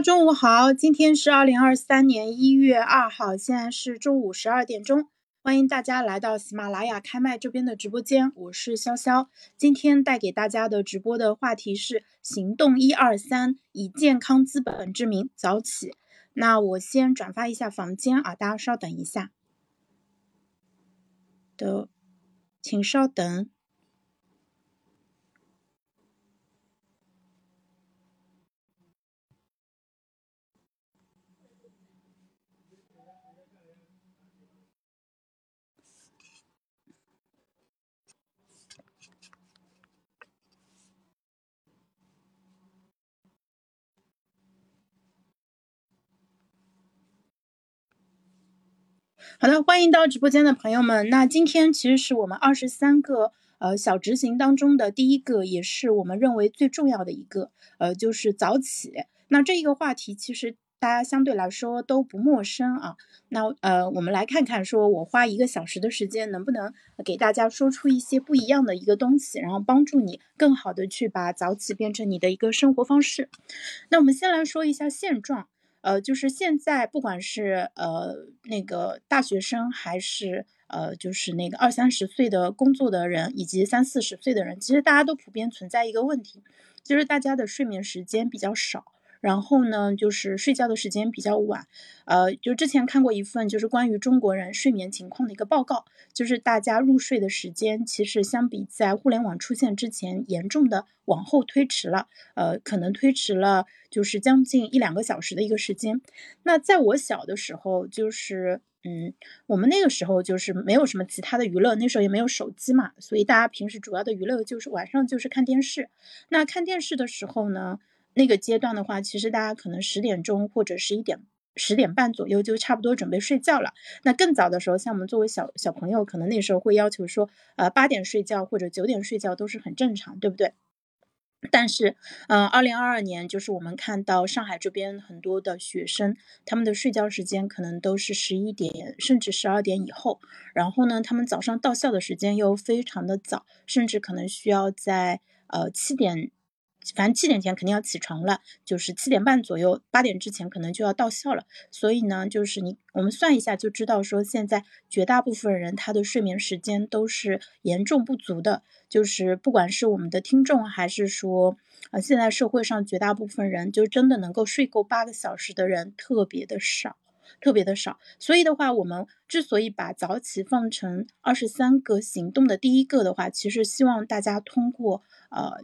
中午好，今天是二零二三年一月二号，现在是中午十二点钟，欢迎大家来到喜马拉雅开麦这边的直播间，我是潇潇。今天带给大家的直播的话题是行动一二三，以健康资本之名早起。那我先转发一下房间啊，大家稍等一下，的，请稍等。好的，欢迎到直播间的朋友们。那今天其实是我们二十三个呃小执行当中的第一个，也是我们认为最重要的一个，呃，就是早起。那这一个话题其实大家相对来说都不陌生啊。那呃，我们来看看，说我花一个小时的时间，能不能给大家说出一些不一样的一个东西，然后帮助你更好的去把早起变成你的一个生活方式。那我们先来说一下现状。呃，就是现在，不管是呃那个大学生，还是呃就是那个二三十岁的工作的人，以及三四十岁的人，其实大家都普遍存在一个问题，就是大家的睡眠时间比较少。然后呢，就是睡觉的时间比较晚，呃，就之前看过一份就是关于中国人睡眠情况的一个报告，就是大家入睡的时间其实相比在互联网出现之前严重的往后推迟了，呃，可能推迟了就是将近一两个小时的一个时间。那在我小的时候，就是嗯，我们那个时候就是没有什么其他的娱乐，那时候也没有手机嘛，所以大家平时主要的娱乐就是晚上就是看电视。那看电视的时候呢？那个阶段的话，其实大家可能十点钟或者十一点、十点半左右就差不多准备睡觉了。那更早的时候，像我们作为小小朋友，可能那时候会要求说，呃，八点睡觉或者九点睡觉都是很正常，对不对？但是，嗯，二零二二年就是我们看到上海这边很多的学生，他们的睡觉时间可能都是十一点甚至十二点以后。然后呢，他们早上到校的时间又非常的早，甚至可能需要在呃七点。反正七点前肯定要起床了，就是七点半左右，八点之前可能就要到校了。所以呢，就是你我们算一下就知道，说现在绝大部分人他的睡眠时间都是严重不足的。就是不管是我们的听众，还是说啊，现在社会上绝大部分人，就真的能够睡够八个小时的人特别的少，特别的少。所以的话，我们之所以把早起放成二十三个行动的第一个的话，其实希望大家通过呃。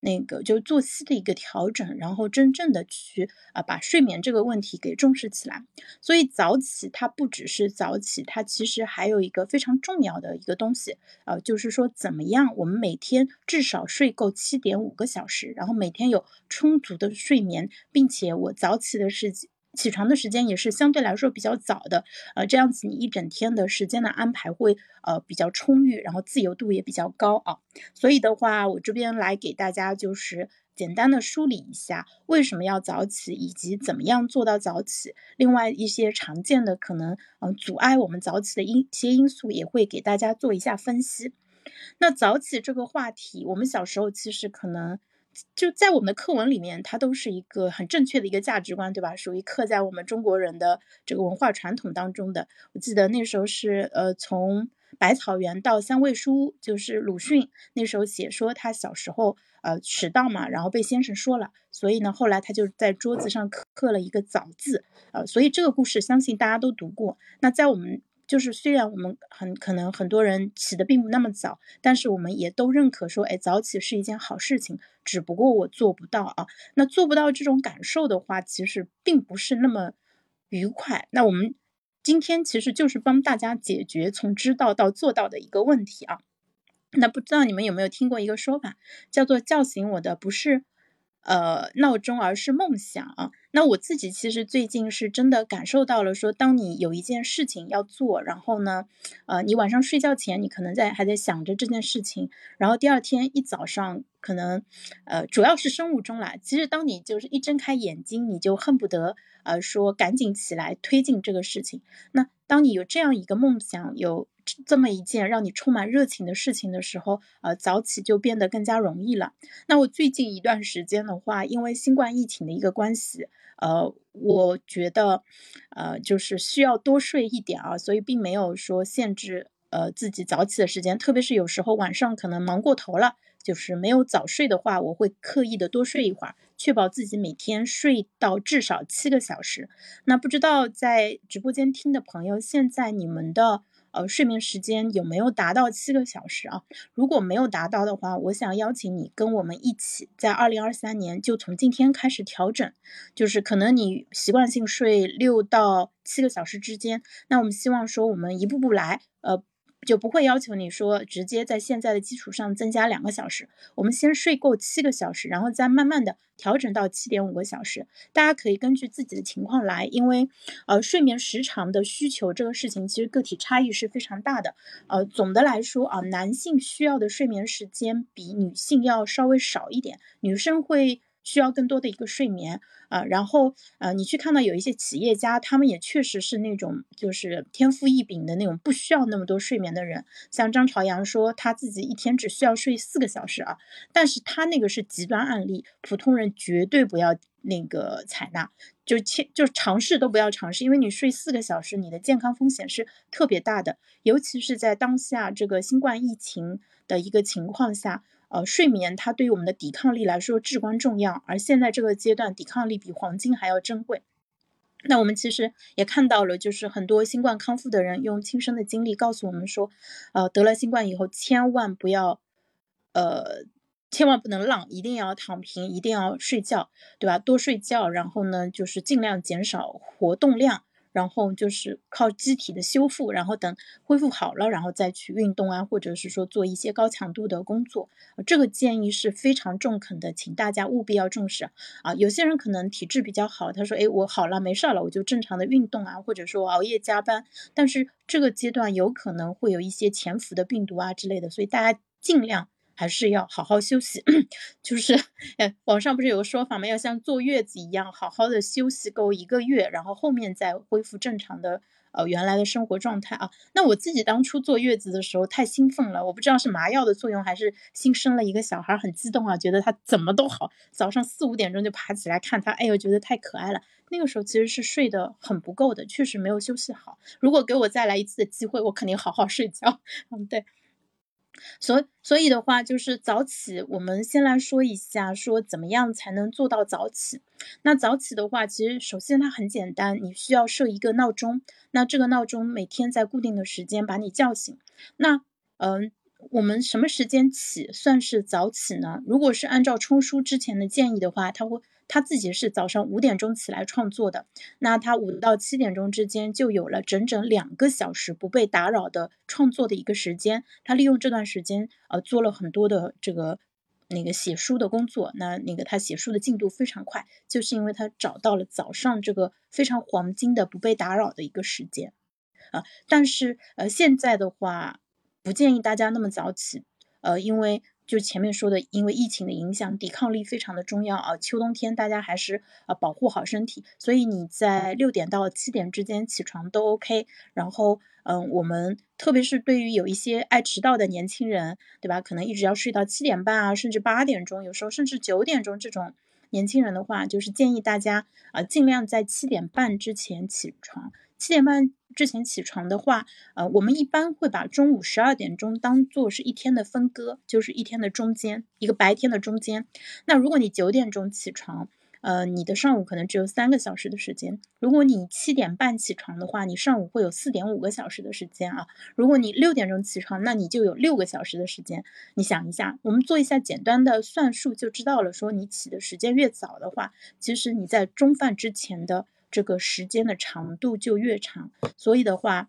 那个就作息的一个调整，然后真正的去啊把睡眠这个问题给重视起来。所以早起它不只是早起，它其实还有一个非常重要的一个东西，呃，就是说怎么样我们每天至少睡够七点五个小时，然后每天有充足的睡眠，并且我早起的时间。起床的时间也是相对来说比较早的，呃，这样子你一整天的时间的安排会呃比较充裕，然后自由度也比较高啊。所以的话，我这边来给大家就是简单的梳理一下为什么要早起，以及怎么样做到早起。另外一些常见的可能嗯阻碍我们早起的因些因素也会给大家做一下分析。那早起这个话题，我们小时候其实可能。就在我们的课文里面，它都是一个很正确的一个价值观，对吧？属于刻在我们中国人的这个文化传统当中的。我记得那时候是，呃，从百草园到三味书屋，就是鲁迅那时候写说他小时候，呃，迟到嘛，然后被先生说了，所以呢，后来他就在桌子上刻刻了一个早字，呃，所以这个故事相信大家都读过。那在我们就是虽然我们很可能很多人起的并不那么早，但是我们也都认可说，哎，早起是一件好事情。只不过我做不到啊。那做不到这种感受的话，其实并不是那么愉快。那我们今天其实就是帮大家解决从知道到做到的一个问题啊。那不知道你们有没有听过一个说法，叫做叫醒我的不是。呃，闹钟而是梦想啊。那我自己其实最近是真的感受到了，说当你有一件事情要做，然后呢，呃，你晚上睡觉前你可能在还在想着这件事情，然后第二天一早上可能，呃，主要是生物钟啦。其实当你就是一睁开眼睛，你就恨不得呃说赶紧起来推进这个事情。那当你有这样一个梦想，有。这么一件让你充满热情的事情的时候，呃，早起就变得更加容易了。那我最近一段时间的话，因为新冠疫情的一个关系，呃，我觉得，呃，就是需要多睡一点啊，所以并没有说限制呃自己早起的时间，特别是有时候晚上可能忙过头了。就是没有早睡的话，我会刻意的多睡一会儿，确保自己每天睡到至少七个小时。那不知道在直播间听的朋友，现在你们的呃睡眠时间有没有达到七个小时啊？如果没有达到的话，我想邀请你跟我们一起，在二零二三年就从今天开始调整。就是可能你习惯性睡六到七个小时之间，那我们希望说我们一步步来，呃。就不会要求你说直接在现在的基础上增加两个小时，我们先睡够七个小时，然后再慢慢的调整到七点五个小时。大家可以根据自己的情况来，因为呃睡眠时长的需求这个事情其实个体差异是非常大的。呃，总的来说啊，男性需要的睡眠时间比女性要稍微少一点，女生会。需要更多的一个睡眠啊，然后呃，你去看到有一些企业家，他们也确实是那种就是天赋异禀的那种，不需要那么多睡眠的人。像张朝阳说他自己一天只需要睡四个小时啊，但是他那个是极端案例，普通人绝对不要那个采纳，就切就尝试都不要尝试，因为你睡四个小时，你的健康风险是特别大的，尤其是在当下这个新冠疫情的一个情况下。呃，睡眠它对于我们的抵抗力来说至关重要，而现在这个阶段，抵抗力比黄金还要珍贵。那我们其实也看到了，就是很多新冠康复的人用亲身的经历告诉我们说，呃，得了新冠以后，千万不要，呃，千万不能浪，一定要躺平，一定要睡觉，对吧？多睡觉，然后呢，就是尽量减少活动量。然后就是靠机体的修复，然后等恢复好了，然后再去运动啊，或者是说做一些高强度的工作。这个建议是非常中肯的，请大家务必要重视啊。有些人可能体质比较好，他说：“哎，我好了，没事了，我就正常的运动啊，或者说熬夜加班。”但是这个阶段有可能会有一些潜伏的病毒啊之类的，所以大家尽量。还是要好好休息，就是，哎，网上不是有个说法吗？要像坐月子一样，好好的休息够一个月，然后后面再恢复正常的呃原来的生活状态啊。那我自己当初坐月子的时候太兴奋了，我不知道是麻药的作用还是新生了一个小孩很激动啊，觉得他怎么都好，早上四五点钟就爬起来看他，哎呦，觉得太可爱了。那个时候其实是睡得很不够的，确实没有休息好。如果给我再来一次的机会，我肯定好好睡觉。嗯，对。所所以的话，就是早起。我们先来说一下，说怎么样才能做到早起。那早起的话，其实首先它很简单，你需要设一个闹钟。那这个闹钟每天在固定的时间把你叫醒。那嗯，我们什么时间起算是早起呢？如果是按照冲叔之前的建议的话，他会。他自己是早上五点钟起来创作的，那他五到七点钟之间就有了整整两个小时不被打扰的创作的一个时间。他利用这段时间，呃，做了很多的这个那个写书的工作。那那个他写书的进度非常快，就是因为他找到了早上这个非常黄金的不被打扰的一个时间。啊，但是呃，现在的话不建议大家那么早起，呃，因为。就前面说的，因为疫情的影响，抵抗力非常的重要啊。秋冬天大家还是啊保护好身体，所以你在六点到七点之间起床都 OK。然后，嗯，我们特别是对于有一些爱迟到的年轻人，对吧？可能一直要睡到七点半啊，甚至八点钟，有时候甚至九点钟这种年轻人的话，就是建议大家啊尽量在七点半之前起床。七点半之前起床的话，呃，我们一般会把中午十二点钟当做是一天的分割，就是一天的中间，一个白天的中间。那如果你九点钟起床，呃，你的上午可能只有三个小时的时间。如果你七点半起床的话，你上午会有四点五个小时的时间啊。如果你六点钟起床，那你就有六个小时的时间。你想一下，我们做一下简单的算术就知道了。说你起的时间越早的话，其实你在中饭之前的。这个时间的长度就越长，所以的话，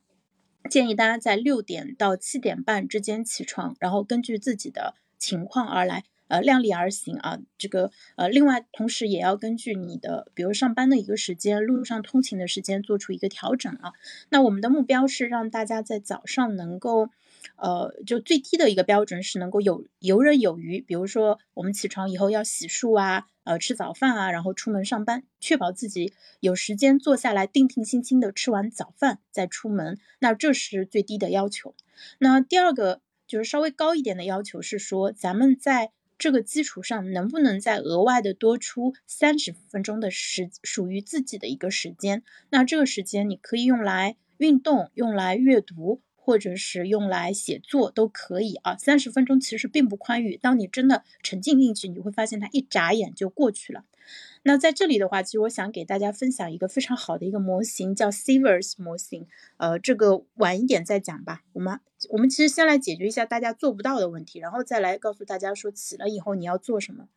建议大家在六点到七点半之间起床，然后根据自己的情况而来，呃，量力而行啊。这个呃，另外同时也要根据你的，比如上班的一个时间、路上通勤的时间做出一个调整啊。那我们的目标是让大家在早上能够。呃，就最低的一个标准是能够有游刃有余。比如说，我们起床以后要洗漱啊，呃，吃早饭啊，然后出门上班，确保自己有时间坐下来定定心心的吃完早饭再出门。那这是最低的要求。那第二个就是稍微高一点的要求是说，咱们在这个基础上能不能再额外的多出三十分钟的时属于自己的一个时间？那这个时间你可以用来运动，用来阅读。或者是用来写作都可以啊，三十分钟其实并不宽裕。当你真的沉浸进去，你会发现它一眨眼就过去了。那在这里的话，其实我想给大家分享一个非常好的一个模型，叫 Severs 模型。呃，这个晚一点再讲吧。我们我们其实先来解决一下大家做不到的问题，然后再来告诉大家说起了以后你要做什么。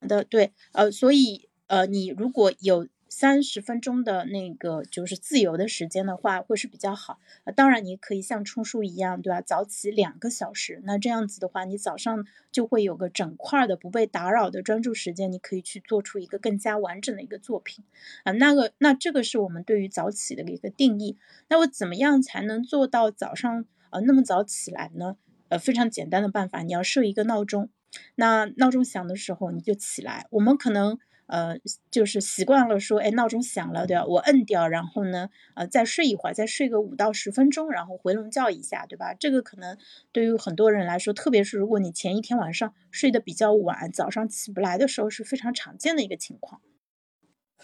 的，对，呃，所以呃，你如果有。三十分钟的那个就是自由的时间的话，会是比较好。呃，当然你可以像冲叔一样，对吧？早起两个小时，那这样子的话，你早上就会有个整块的不被打扰的专注时间，你可以去做出一个更加完整的一个作品。啊，那个，那这个是我们对于早起的一个定义。那我怎么样才能做到早上呃那么早起来呢？呃，非常简单的办法，你要设一个闹钟。那闹钟响的时候你就起来。我们可能。呃，就是习惯了说，哎，闹钟响了，对吧？我摁掉，然后呢，呃，再睡一会儿，再睡个五到十分钟，然后回笼觉一下，对吧？这个可能对于很多人来说，特别是如果你前一天晚上睡得比较晚，早上起不来的时候，是非常常见的一个情况。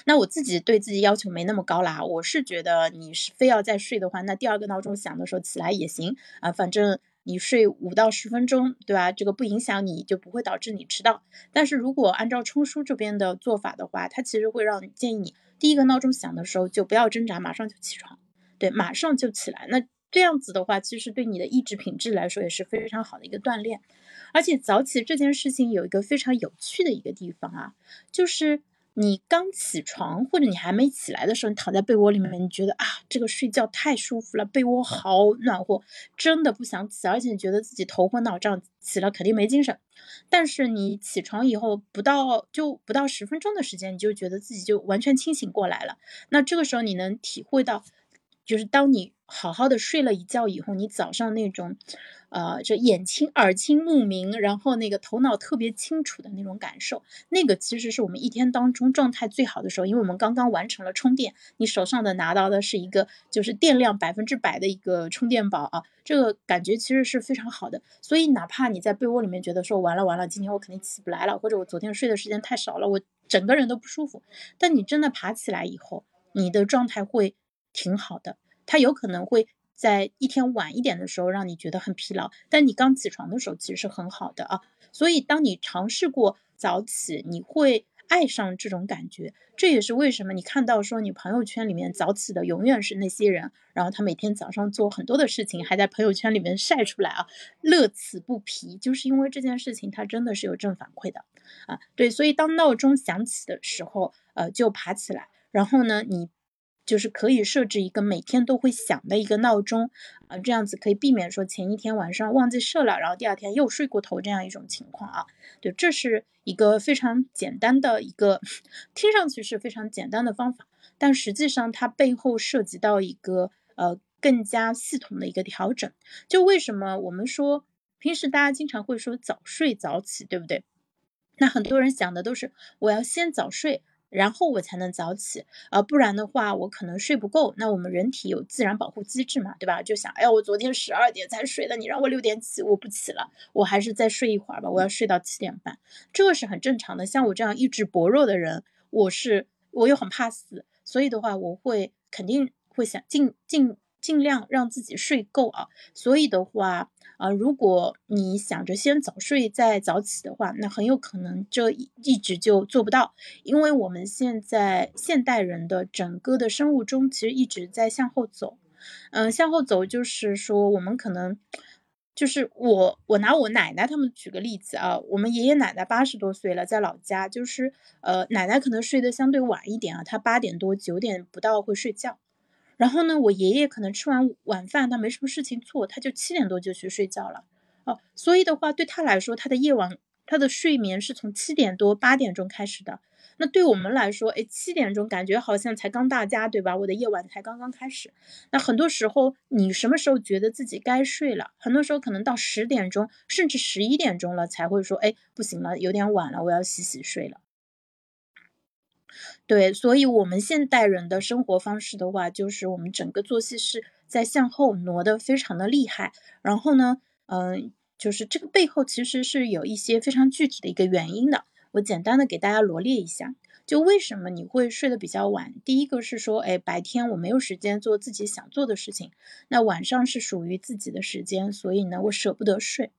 那我自己对自己要求没那么高啦，我是觉得你是非要再睡的话，那第二个闹钟响的时候起来也行啊，反正。你睡五到十分钟，对吧？这个不影响你，就不会导致你迟到。但是如果按照冲叔这边的做法的话，他其实会让建议你，第一个闹钟响的时候就不要挣扎，马上就起床，对，马上就起来。那这样子的话，其实对你的意志品质来说也是非常好的一个锻炼。而且早起这件事情有一个非常有趣的一个地方啊，就是。你刚起床，或者你还没起来的时候，你躺在被窝里面，你觉得啊，这个睡觉太舒服了，被窝好暖和，真的不想起，而且你觉得自己头昏脑胀，起了肯定没精神。但是你起床以后，不到就不到十分钟的时间，你就觉得自己就完全清醒过来了。那这个时候你能体会到，就是当你好好的睡了一觉以后，你早上那种。呃，这眼清耳清目明，然后那个头脑特别清楚的那种感受，那个其实是我们一天当中状态最好的时候，因为我们刚刚完成了充电，你手上的拿到的是一个就是电量百分之百的一个充电宝啊，这个感觉其实是非常好的。所以哪怕你在被窝里面觉得说完了完了，今天我肯定起不来了，或者我昨天睡的时间太少了，我整个人都不舒服，但你真的爬起来以后，你的状态会挺好的，它有可能会。在一天晚一点的时候，让你觉得很疲劳，但你刚起床的时候其实是很好的啊。所以，当你尝试过早起，你会爱上这种感觉。这也是为什么你看到说你朋友圈里面早起的永远是那些人，然后他每天早上做很多的事情，还在朋友圈里面晒出来啊，乐此不疲，就是因为这件事情它真的是有正反馈的啊。对，所以当闹钟响起的时候，呃，就爬起来，然后呢，你。就是可以设置一个每天都会响的一个闹钟啊，这样子可以避免说前一天晚上忘记设了，然后第二天又睡过头这样一种情况啊。对，这是一个非常简单的一个，听上去是非常简单的方法，但实际上它背后涉及到一个呃更加系统的一个调整。就为什么我们说平时大家经常会说早睡早起，对不对？那很多人想的都是我要先早睡。然后我才能早起，呃，不然的话我可能睡不够。那我们人体有自然保护机制嘛，对吧？就想，哎呀，我昨天十二点才睡的，你让我六点起，我不起了，我还是再睡一会儿吧，我要睡到七点半，这个是很正常的。像我这样意志薄弱的人，我是我又很怕死，所以的话，我会肯定会想尽尽尽量让自己睡够啊。所以的话。啊，如果你想着先早睡再早起的话，那很有可能这一直就做不到，因为我们现在现代人的整个的生物钟其实一直在向后走，嗯，向后走就是说我们可能就是我我拿我奶奶他们举个例子啊，我们爷爷奶奶八十多岁了，在老家就是呃奶奶可能睡得相对晚一点啊，她八点多九点不到会睡觉。然后呢，我爷爷可能吃完晚饭，他没什么事情做，他就七点多就去睡觉了。哦，所以的话，对他来说，他的夜晚，他的睡眠是从七点多八点钟开始的。那对我们来说，哎，七点钟感觉好像才刚到家，对吧？我的夜晚才刚刚开始。那很多时候，你什么时候觉得自己该睡了？很多时候可能到十点钟，甚至十一点钟了，才会说，哎，不行了，有点晚了，我要洗洗睡了。对，所以，我们现代人的生活方式的话，就是我们整个作息是在向后挪得非常的厉害。然后呢，嗯，就是这个背后其实是有一些非常具体的一个原因的。我简单的给大家罗列一下，就为什么你会睡得比较晚？第一个是说，哎，白天我没有时间做自己想做的事情，那晚上是属于自己的时间，所以呢，我舍不得睡，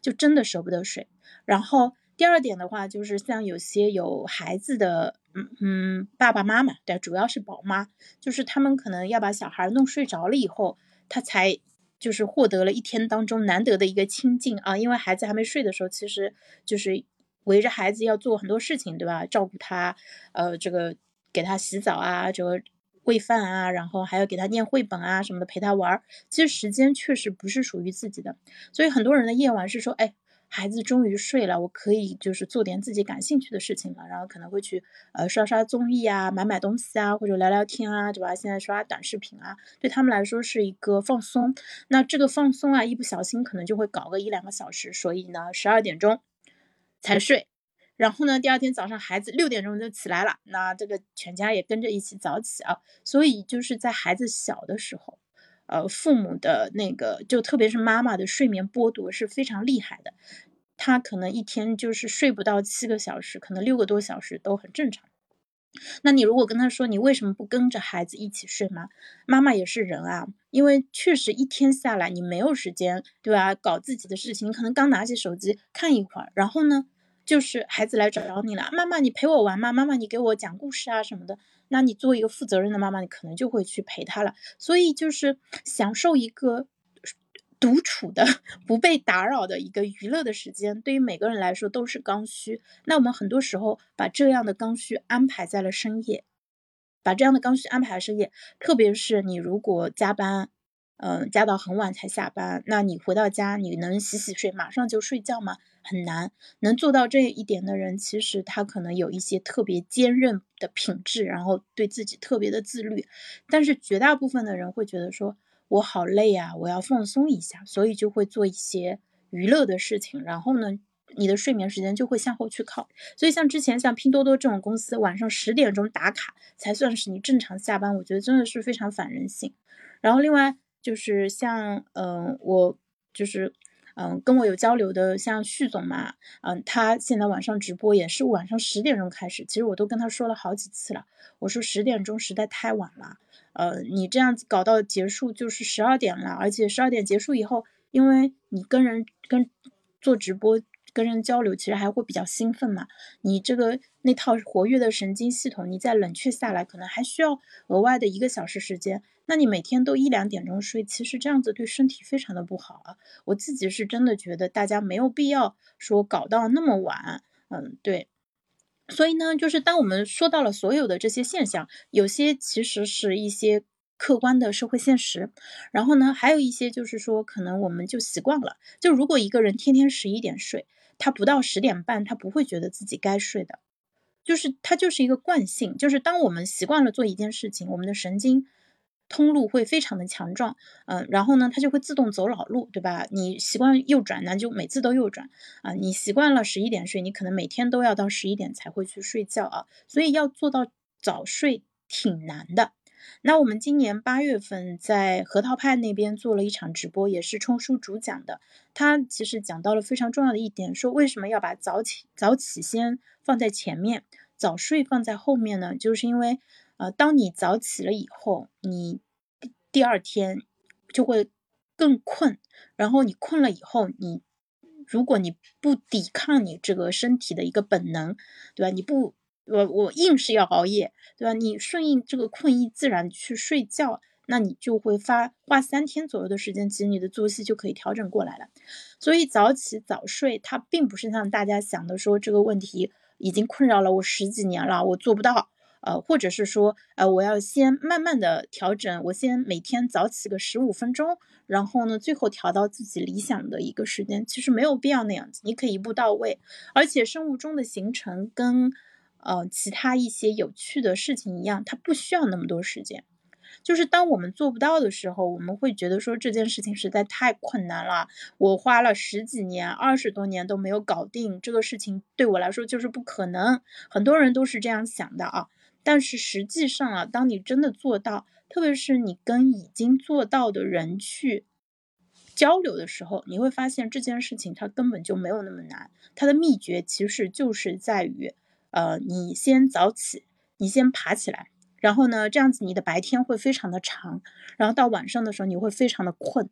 就真的舍不得睡。然后第二点的话，就是像有些有孩子的，嗯嗯，爸爸妈妈，对，主要是宝妈，就是他们可能要把小孩弄睡着了以后，他才就是获得了一天当中难得的一个清静啊，因为孩子还没睡的时候，其实就是。围着孩子要做很多事情，对吧？照顾他，呃，这个给他洗澡啊，这个喂饭啊，然后还要给他念绘本啊什么的，陪他玩儿。其实时间确实不是属于自己的，所以很多人的夜晚是说，哎，孩子终于睡了，我可以就是做点自己感兴趣的事情了，然后可能会去呃刷刷综艺啊，买买东西啊，或者聊聊天啊，对吧？现在刷短视频啊，对他们来说是一个放松。那这个放松啊，一不小心可能就会搞个一两个小时，所以呢，十二点钟。才睡，然后呢，第二天早上孩子六点钟就起来了，那这个全家也跟着一起早起啊。所以就是在孩子小的时候，呃，父母的那个就特别是妈妈的睡眠剥夺是非常厉害的，他可能一天就是睡不到七个小时，可能六个多小时都很正常。那你如果跟他说你为什么不跟着孩子一起睡吗？妈妈也是人啊，因为确实一天下来你没有时间，对吧？搞自己的事情，你可能刚拿起手机看一会儿，然后呢？就是孩子来找你了，妈妈，你陪我玩吗？妈妈，你给我讲故事啊什么的。那你作为一个负责任的妈妈，你可能就会去陪他了。所以就是享受一个独处的、不被打扰的一个娱乐的时间，对于每个人来说都是刚需。那我们很多时候把这样的刚需安排在了深夜，把这样的刚需安排在深夜，特别是你如果加班。嗯，加到很晚才下班，那你回到家，你能洗洗睡，马上就睡觉吗？很难。能做到这一点的人，其实他可能有一些特别坚韧的品质，然后对自己特别的自律。但是绝大部分的人会觉得说，我好累啊，我要放松一下，所以就会做一些娱乐的事情，然后呢，你的睡眠时间就会向后去靠。所以像之前像拼多多这种公司，晚上十点钟打卡才算是你正常下班，我觉得真的是非常反人性。然后另外。就是像嗯，我就是嗯，跟我有交流的，像旭总嘛，嗯，他现在晚上直播也是晚上十点钟开始。其实我都跟他说了好几次了，我说十点钟实在太晚了，呃，你这样子搞到结束就是十二点了，而且十二点结束以后，因为你跟人跟做直播。跟人交流其实还会比较兴奋嘛，你这个那套活跃的神经系统，你再冷却下来，可能还需要额外的一个小时时间。那你每天都一两点钟睡，其实这样子对身体非常的不好啊。我自己是真的觉得大家没有必要说搞到那么晚，嗯，对。所以呢，就是当我们说到了所有的这些现象，有些其实是一些。客观的社会现实，然后呢，还有一些就是说，可能我们就习惯了。就如果一个人天天十一点睡，他不到十点半，他不会觉得自己该睡的，就是他就是一个惯性。就是当我们习惯了做一件事情，我们的神经通路会非常的强壮，嗯，然后呢，它就会自动走老路，对吧？你习惯右转，那就每次都右转啊。你习惯了十一点睡，你可能每天都要到十一点才会去睡觉啊。所以要做到早睡挺难的。那我们今年八月份在核桃派那边做了一场直播，也是冲叔主讲的。他其实讲到了非常重要的一点，说为什么要把早起早起先放在前面，早睡放在后面呢？就是因为，呃，当你早起了以后，你第二天就会更困，然后你困了以后，你如果你不抵抗你这个身体的一个本能，对吧？你不。我我硬是要熬夜，对吧？你顺应这个困意，自然去睡觉，那你就会发花三天左右的时间，其实你的作息就可以调整过来了。所以早起早睡，它并不是像大家想的说这个问题已经困扰了我十几年了，我做不到。呃，或者是说，呃，我要先慢慢的调整，我先每天早起个十五分钟，然后呢，最后调到自己理想的一个时间，其实没有必要那样子，你可以一步到位。而且生物钟的形成跟呃，其他一些有趣的事情一样，它不需要那么多时间。就是当我们做不到的时候，我们会觉得说这件事情实在太困难了，我花了十几年、二十多年都没有搞定这个事情，对我来说就是不可能。很多人都是这样想的啊。但是实际上啊，当你真的做到，特别是你跟已经做到的人去交流的时候，你会发现这件事情它根本就没有那么难。它的秘诀其实就是在于，呃，你先早起，你先爬起来。然后呢，这样子你的白天会非常的长，然后到晚上的时候你会非常的困，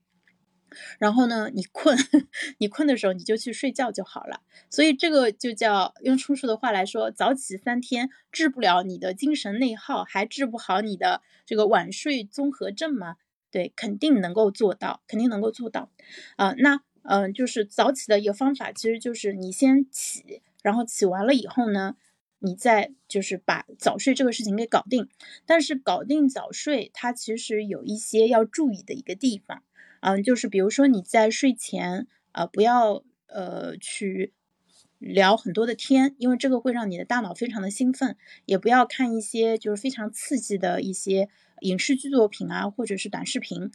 然后呢，你困，你困的时候你就去睡觉就好了。所以这个就叫用叔叔的话来说，早起三天治不了你的精神内耗，还治不好你的这个晚睡综合症吗？对，肯定能够做到，肯定能够做到。啊，那嗯，就是早起的一个方法，其实就是你先起，然后起完了以后呢。你再就是把早睡这个事情给搞定，但是搞定早睡，它其实有一些要注意的一个地方，嗯，就是比如说你在睡前，呃，不要呃去聊很多的天，因为这个会让你的大脑非常的兴奋，也不要看一些就是非常刺激的一些影视剧作品啊，或者是短视频，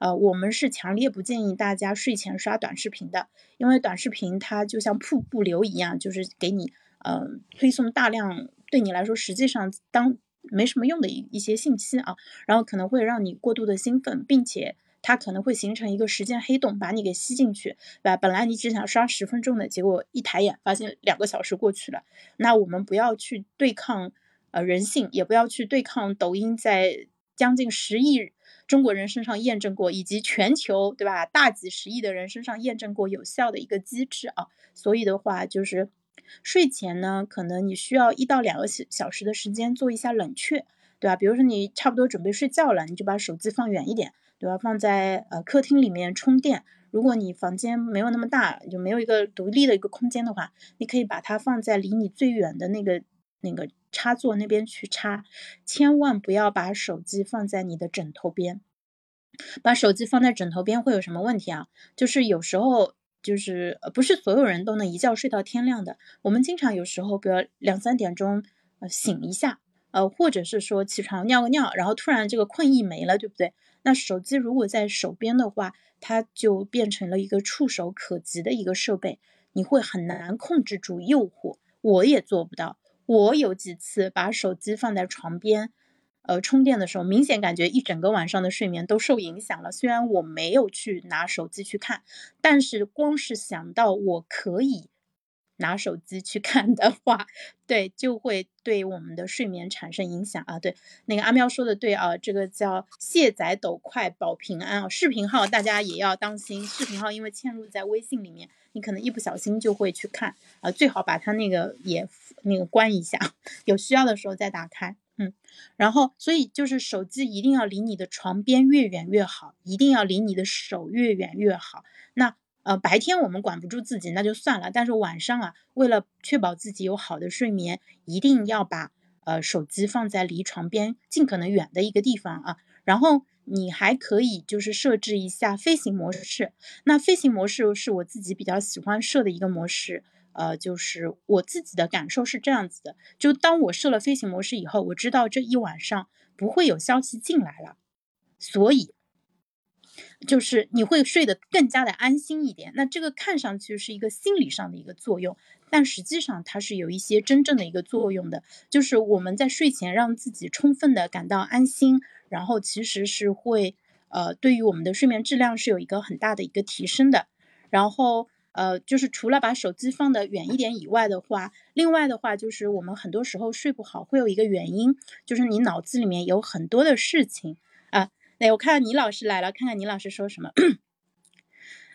呃，我们是强烈不建议大家睡前刷短视频的，因为短视频它就像瀑布流一样，就是给你。嗯，推送大量对你来说实际上当没什么用的一一些信息啊，然后可能会让你过度的兴奋，并且它可能会形成一个时间黑洞，把你给吸进去，对吧？本来你只想刷十分钟的，结果一抬眼发现两个小时过去了。那我们不要去对抗呃人性，也不要去对抗抖音在将近十亿中国人身上验证过，以及全球对吧大几十亿的人身上验证过有效的一个机制啊。所以的话就是。睡前呢，可能你需要一到两个小小时的时间做一下冷却，对吧？比如说你差不多准备睡觉了，你就把手机放远一点，对吧？放在呃客厅里面充电。如果你房间没有那么大，就没有一个独立的一个空间的话，你可以把它放在离你最远的那个那个插座那边去插。千万不要把手机放在你的枕头边。把手机放在枕头边会有什么问题啊？就是有时候。就是，不是所有人都能一觉睡到天亮的。我们经常有时候，比如两三点钟呃醒一下，呃，或者是说起床尿个尿，然后突然这个困意没了，对不对？那手机如果在手边的话，它就变成了一个触手可及的一个设备，你会很难控制住诱惑。我也做不到。我有几次把手机放在床边。呃，充电的时候明显感觉一整个晚上的睡眠都受影响了。虽然我没有去拿手机去看，但是光是想到我可以拿手机去看的话，对，就会对我们的睡眠产生影响啊。对，那个阿喵说的对啊，这个叫卸载抖快保平安啊。视频号大家也要当心，视频号因为嵌入在微信里面，你可能一不小心就会去看啊，最好把它那个也那个关一下，有需要的时候再打开。嗯，然后所以就是手机一定要离你的床边越远越好，一定要离你的手越远越好。那呃白天我们管不住自己那就算了，但是晚上啊，为了确保自己有好的睡眠，一定要把呃手机放在离床边尽可能远的一个地方啊。然后你还可以就是设置一下飞行模式，那飞行模式是我自己比较喜欢设的一个模式。呃，就是我自己的感受是这样子的，就当我设了飞行模式以后，我知道这一晚上不会有消息进来了，所以就是你会睡得更加的安心一点。那这个看上去是一个心理上的一个作用，但实际上它是有一些真正的一个作用的，就是我们在睡前让自己充分的感到安心，然后其实是会呃对于我们的睡眠质量是有一个很大的一个提升的，然后。呃，就是除了把手机放得远一点以外的话，另外的话就是我们很多时候睡不好会有一个原因，就是你脑子里面有很多的事情啊。那我看到倪老师来了，看看倪老师说什么。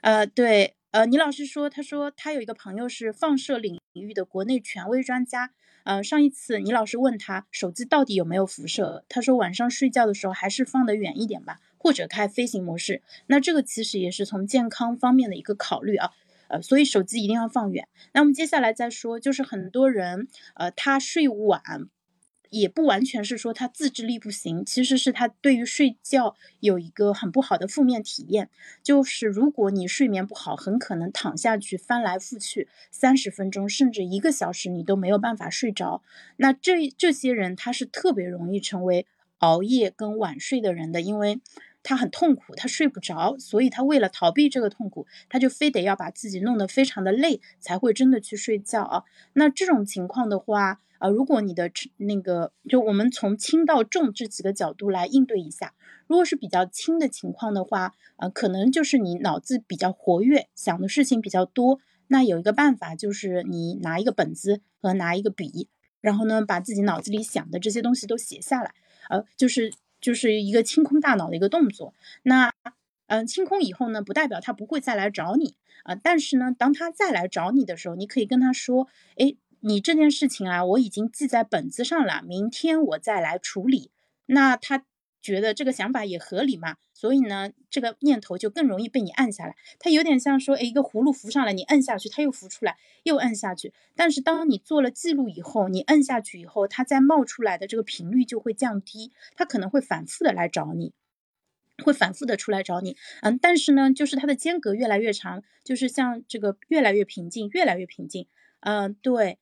呃，对，呃，倪老师说，他说他有一个朋友是放射领域的国内权威专家。呃，上一次倪老师问他手机到底有没有辐射，他说晚上睡觉的时候还是放得远一点吧，或者开飞行模式。那这个其实也是从健康方面的一个考虑啊。呃，所以手机一定要放远。那我们接下来再说，就是很多人，呃，他睡晚，也不完全是说他自制力不行，其实是他对于睡觉有一个很不好的负面体验。就是如果你睡眠不好，很可能躺下去翻来覆去三十分钟，甚至一个小时，你都没有办法睡着。那这这些人他是特别容易成为熬夜跟晚睡的人的，因为他很痛苦，他睡不着，所以他为了逃避这个痛苦，他就非得要把自己弄得非常的累，才会真的去睡觉啊。那这种情况的话，呃，如果你的那个，就我们从轻到重这几个角度来应对一下。如果是比较轻的情况的话，呃，可能就是你脑子比较活跃，想的事情比较多。那有一个办法就是你拿一个本子和拿一个笔，然后呢，把自己脑子里想的这些东西都写下来，呃，就是就是一个清空大脑的一个动作。那，嗯，清空以后呢，不代表他不会再来找你啊，但是呢，当他再来找你的时候，你可以跟他说，哎，你这件事情啊，我已经记在本子上了，明天我再来处理。那他。觉得这个想法也合理嘛，所以呢，这个念头就更容易被你按下来。它有点像说，哎，一个葫芦浮上来，你摁下去，它又浮出来，又摁下去。但是当你做了记录以后，你摁下去以后，它再冒出来的这个频率就会降低，它可能会反复的来找你，会反复的出来找你。嗯，但是呢，就是它的间隔越来越长，就是像这个越来越平静，越来越平静。嗯，对，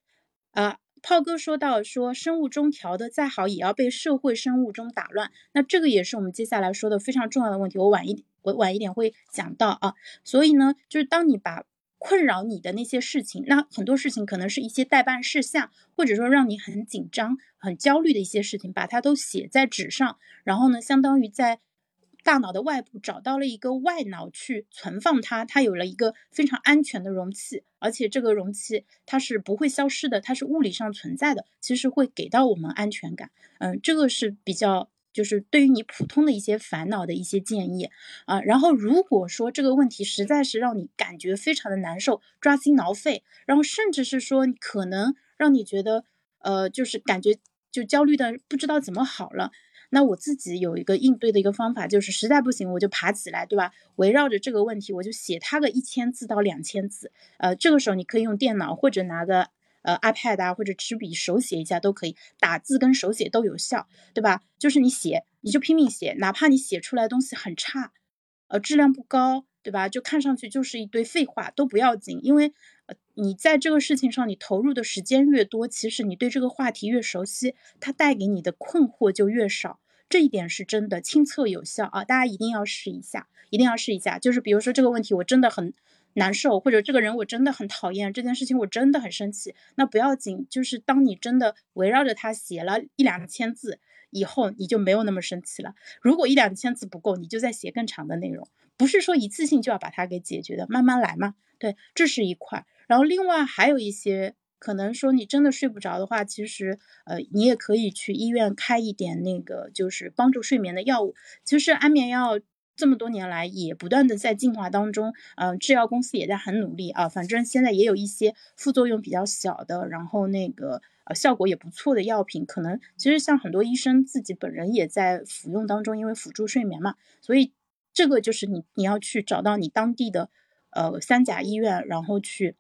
啊。炮哥说到说生物钟调的再好，也要被社会生物钟打乱。那这个也是我们接下来说的非常重要的问题。我晚一我晚一点会讲到啊。所以呢，就是当你把困扰你的那些事情，那很多事情可能是一些代办事项，或者说让你很紧张、很焦虑的一些事情，把它都写在纸上，然后呢，相当于在。大脑的外部找到了一个外脑去存放它，它有了一个非常安全的容器，而且这个容器它是不会消失的，它是物理上存在的，其实会给到我们安全感。嗯，这个是比较就是对于你普通的一些烦恼的一些建议啊。然后如果说这个问题实在是让你感觉非常的难受、抓心挠肺，然后甚至是说可能让你觉得呃就是感觉就焦虑的不知道怎么好了。那我自己有一个应对的一个方法，就是实在不行我就爬起来，对吧？围绕着这个问题，我就写它个一千字到两千字。呃，这个时候你可以用电脑或者拿个呃 iPad 啊，或者纸笔手写一下都可以，打字跟手写都有效，对吧？就是你写，你就拼命写，哪怕你写出来东西很差，呃，质量不高，对吧？就看上去就是一堆废话都不要紧，因为你在这个事情上你投入的时间越多，其实你对这个话题越熟悉，它带给你的困惑就越少。这一点是真的，亲测有效啊！大家一定要试一下，一定要试一下。就是比如说这个问题我真的很难受，或者这个人我真的很讨厌，这件事情我真的很生气，那不要紧。就是当你真的围绕着他写了一两千字以后，你就没有那么生气了。如果一两千字不够，你就再写更长的内容，不是说一次性就要把它给解决的，慢慢来嘛。对，这是一块。然后另外还有一些。可能说你真的睡不着的话，其实呃你也可以去医院开一点那个就是帮助睡眠的药物。其实安眠药这么多年来也不断的在进化当中，嗯，制药公司也在很努力啊。反正现在也有一些副作用比较小的，然后那个呃效果也不错的药品。可能其实像很多医生自己本人也在服用当中，因为辅助睡眠嘛。所以这个就是你你要去找到你当地的呃三甲医院，然后去。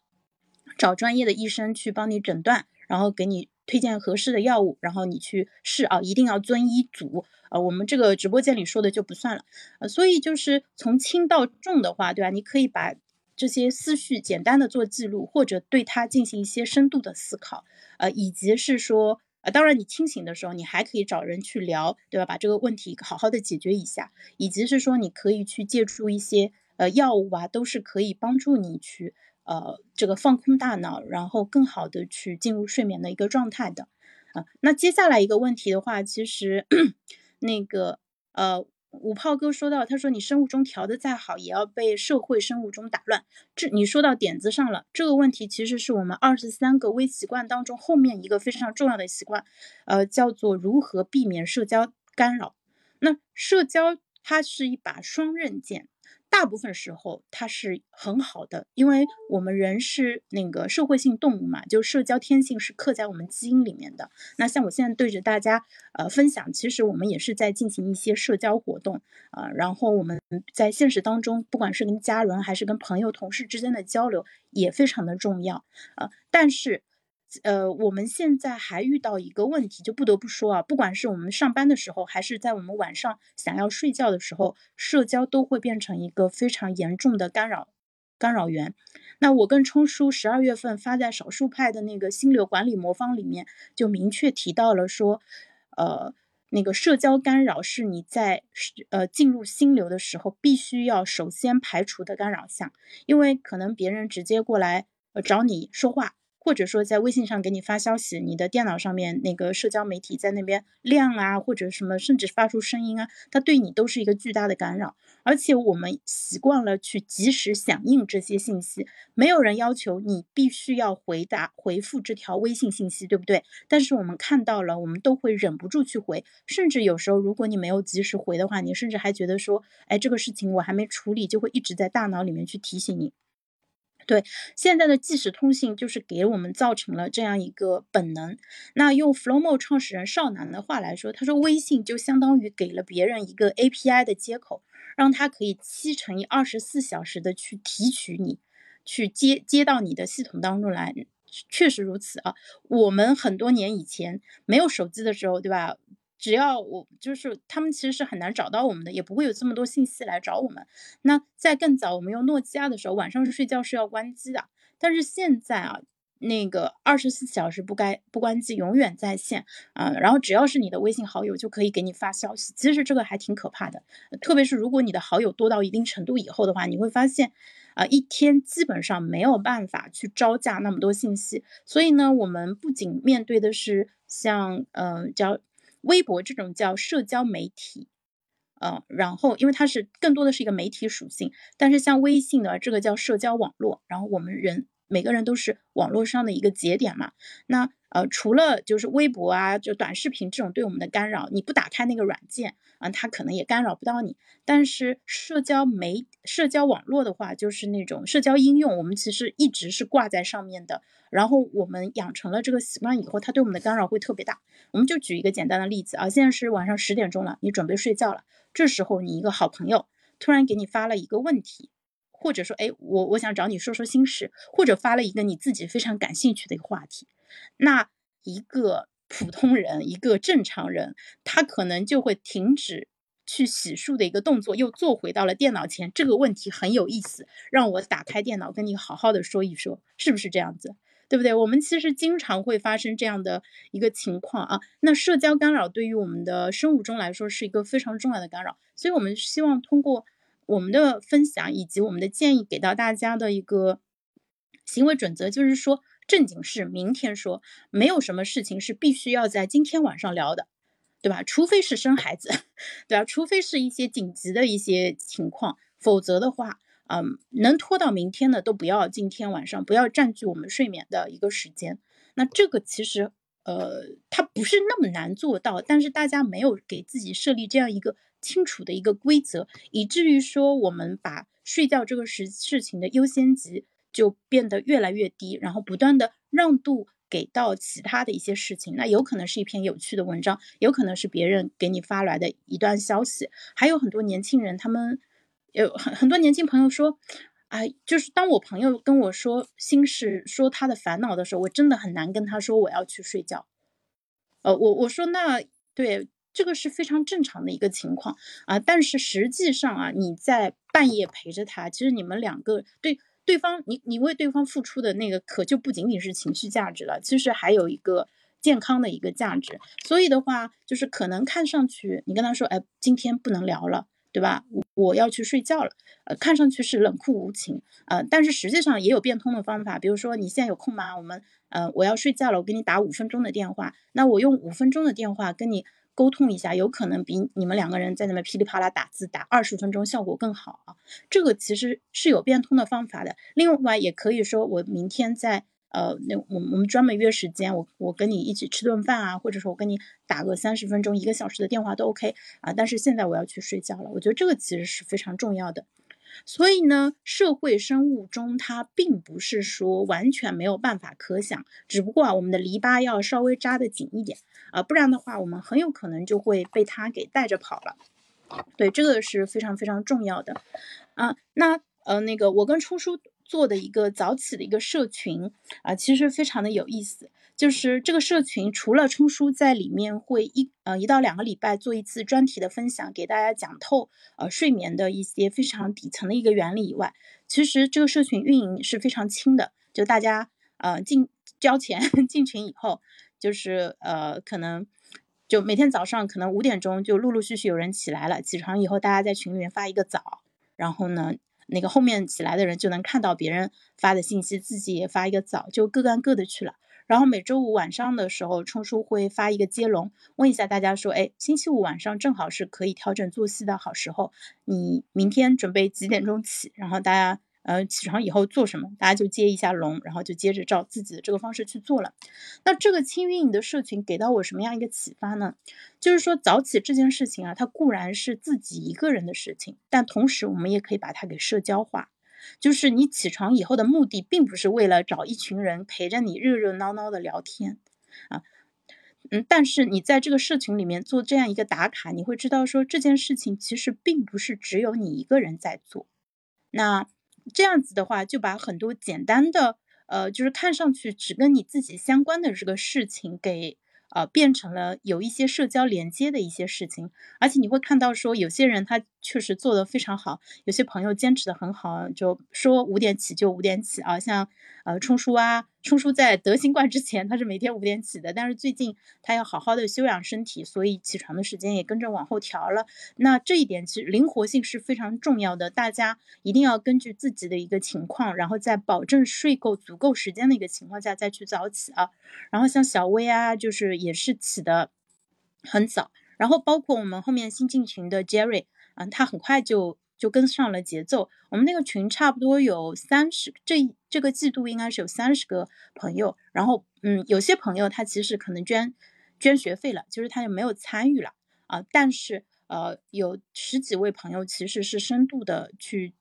找专业的医生去帮你诊断，然后给你推荐合适的药物，然后你去试啊，一定要遵医嘱。呃，我们这个直播间里说的就不算了。呃，所以就是从轻到重的话，对吧？你可以把这些思绪简单的做记录，或者对它进行一些深度的思考。呃，以及是说，呃，当然你清醒的时候，你还可以找人去聊，对吧？把这个问题好好的解决一下。以及是说，你可以去借助一些呃药物啊，都是可以帮助你去。呃，这个放空大脑，然后更好的去进入睡眠的一个状态的，啊，那接下来一个问题的话，其实 那个呃，五炮哥说到，他说你生物钟调的再好，也要被社会生物钟打乱。这你说到点子上了，这个问题其实是我们二十三个微习惯当中后面一个非常重要的习惯，呃，叫做如何避免社交干扰。那社交它是一把双刃剑。大部分时候它是很好的，因为我们人是那个社会性动物嘛，就社交天性是刻在我们基因里面的。那像我现在对着大家呃分享，其实我们也是在进行一些社交活动啊，然后我们在现实当中，不管是跟家人还是跟朋友、同事之间的交流也非常的重要啊，但是。呃，我们现在还遇到一个问题，就不得不说啊，不管是我们上班的时候，还是在我们晚上想要睡觉的时候，社交都会变成一个非常严重的干扰干扰源。那我跟冲叔十二月份发在少数派的那个心流管理魔方里面，就明确提到了说，呃，那个社交干扰是你在呃进入心流的时候必须要首先排除的干扰项，因为可能别人直接过来呃找你说话。或者说在微信上给你发消息，你的电脑上面那个社交媒体在那边亮啊，或者什么，甚至发出声音啊，它对你都是一个巨大的干扰。而且我们习惯了去及时响应这些信息，没有人要求你必须要回答回复这条微信信息，对不对？但是我们看到了，我们都会忍不住去回，甚至有时候如果你没有及时回的话，你甚至还觉得说，哎，这个事情我还没处理，就会一直在大脑里面去提醒你。对现在的即时通信，就是给我们造成了这样一个本能。那用 Flowmo 创始人邵楠的话来说，他说微信就相当于给了别人一个 API 的接口，让他可以七乘以二十四小时的去提取你，去接接到你的系统当中来。确实如此啊，我们很多年以前没有手机的时候，对吧？只要我就是他们，其实是很难找到我们的，也不会有这么多信息来找我们。那在更早，我们用诺基亚的时候，晚上睡觉是要关机的。但是现在啊，那个二十四小时不该不关机，永远在线啊。然后只要是你的微信好友，就可以给你发消息。其实这个还挺可怕的，特别是如果你的好友多到一定程度以后的话，你会发现啊，一天基本上没有办法去招架那么多信息。所以呢，我们不仅面对的是像嗯叫。微博这种叫社交媒体，呃，然后因为它是更多的是一个媒体属性，但是像微信的这个叫社交网络，然后我们人每个人都是网络上的一个节点嘛。那呃，除了就是微博啊，就短视频这种对我们的干扰，你不打开那个软件啊，它可能也干扰不到你。但是社交媒社交网络的话，就是那种社交应用，我们其实一直是挂在上面的。然后我们养成了这个习惯以后，它对我们的干扰会特别大。我们就举一个简单的例子啊，现在是晚上十点钟了，你准备睡觉了，这时候你一个好朋友突然给你发了一个问题，或者说，哎，我我想找你说说心事，或者发了一个你自己非常感兴趣的一个话题，那一个普通人，一个正常人，他可能就会停止去洗漱的一个动作，又坐回到了电脑前。这个问题很有意思，让我打开电脑跟你好好的说一说，是不是这样子？对不对？我们其实经常会发生这样的一个情况啊。那社交干扰对于我们的生物钟来说是一个非常重要的干扰，所以我们希望通过我们的分享以及我们的建议，给到大家的一个行为准则，就是说正经事明天说，没有什么事情是必须要在今天晚上聊的，对吧？除非是生孩子，对吧？除非是一些紧急的一些情况，否则的话。嗯，能拖到明天的都不要今天晚上，不要占据我们睡眠的一个时间。那这个其实，呃，它不是那么难做到，但是大家没有给自己设立这样一个清楚的一个规则，以至于说我们把睡觉这个事事情的优先级就变得越来越低，然后不断的让渡给到其他的一些事情。那有可能是一篇有趣的文章，有可能是别人给你发来的一段消息，还有很多年轻人他们。有很很多年轻朋友说，啊，就是当我朋友跟我说心事、说他的烦恼的时候，我真的很难跟他说我要去睡觉。呃，我我说那对这个是非常正常的一个情况啊，但是实际上啊，你在半夜陪着他，其实你们两个对对方，你你为对方付出的那个可就不仅仅是情绪价值了，其实还有一个健康的一个价值。所以的话，就是可能看上去你跟他说，哎，今天不能聊了。对吧？我我要去睡觉了，呃，看上去是冷酷无情，呃，但是实际上也有变通的方法，比如说你现在有空吗？我们，呃，我要睡觉了，我给你打五分钟的电话，那我用五分钟的电话跟你沟通一下，有可能比你们两个人在那边噼里啪啦打字打二十分钟效果更好啊。这个其实是有变通的方法的。另外也可以说，我明天在。呃，那我我们专门约时间，我我跟你一起吃顿饭啊，或者说我跟你打个三十分钟、一个小时的电话都 OK 啊。但是现在我要去睡觉了，我觉得这个其实是非常重要的。所以呢，社会生物钟它并不是说完全没有办法可想，只不过啊，我们的篱笆要稍微扎得紧一点啊，不然的话，我们很有可能就会被它给带着跑了。对，这个是非常非常重要的啊。那呃，那个我跟冲叔。做的一个早起的一个社群啊，其实非常的有意思。就是这个社群除了冲叔在里面会一呃一到两个礼拜做一次专题的分享，给大家讲透呃睡眠的一些非常底层的一个原理以外，其实这个社群运营是非常轻的。就大家呃进交钱 进群以后，就是呃可能就每天早上可能五点钟就陆陆续续有人起来了，起床以后大家在群里面发一个早，然后呢，那个后面起来的人就能看到别人发的信息，自己也发一个早，就各干各的去了。然后每周五晚上的时候，冲叔会发一个接龙，问一下大家说，哎，星期五晚上正好是可以调整作息的好时候，你明天准备几点钟起？然后大家。呃，起床以后做什么，大家就接一下龙，然后就接着照自己的这个方式去做了。那这个轻运营的社群给到我什么样一个启发呢？就是说早起这件事情啊，它固然是自己一个人的事情，但同时我们也可以把它给社交化。就是你起床以后的目的，并不是为了找一群人陪着你热热闹闹的聊天啊，嗯，但是你在这个社群里面做这样一个打卡，你会知道说这件事情其实并不是只有你一个人在做。那这样子的话，就把很多简单的，呃，就是看上去只跟你自己相关的这个事情给。呃，变成了有一些社交连接的一些事情，而且你会看到说，有些人他确实做得非常好，有些朋友坚持的很好，就说五点起就五点起啊，像呃冲叔啊，冲叔在得新冠之前他是每天五点起的，但是最近他要好好的休养身体，所以起床的时间也跟着往后调了。那这一点其实灵活性是非常重要的，大家一定要根据自己的一个情况，然后在保证睡够足够时间的一个情况下再去早起啊。然后像小薇啊，就是也是起的很早，然后包括我们后面新进群的 Jerry，嗯，他很快就就跟上了节奏。我们那个群差不多有三十，这这个季度应该是有三十个朋友。然后，嗯，有些朋友他其实可能捐捐学费了，就是他就没有参与了啊。但是，呃，有十几位朋友其实是深度的去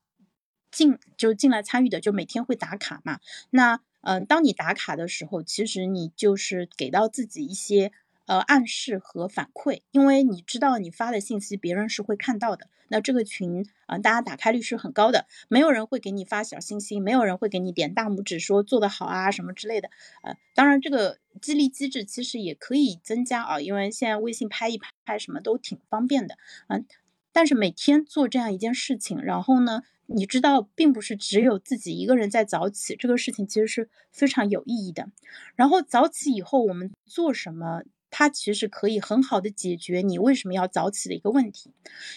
进，就进来参与的，就每天会打卡嘛。那嗯，当你打卡的时候，其实你就是给到自己一些呃暗示和反馈，因为你知道你发的信息别人是会看到的。那这个群啊，大家打开率是很高的，没有人会给你发小心心，没有人会给你点大拇指说做得好啊什么之类的。呃，当然这个激励机制其实也可以增加啊，因为现在微信拍一拍什么都挺方便的。嗯，但是每天做这样一件事情，然后呢？你知道，并不是只有自己一个人在早起，这个事情其实是非常有意义的。然后早起以后我们做什么，它其实可以很好的解决你为什么要早起的一个问题。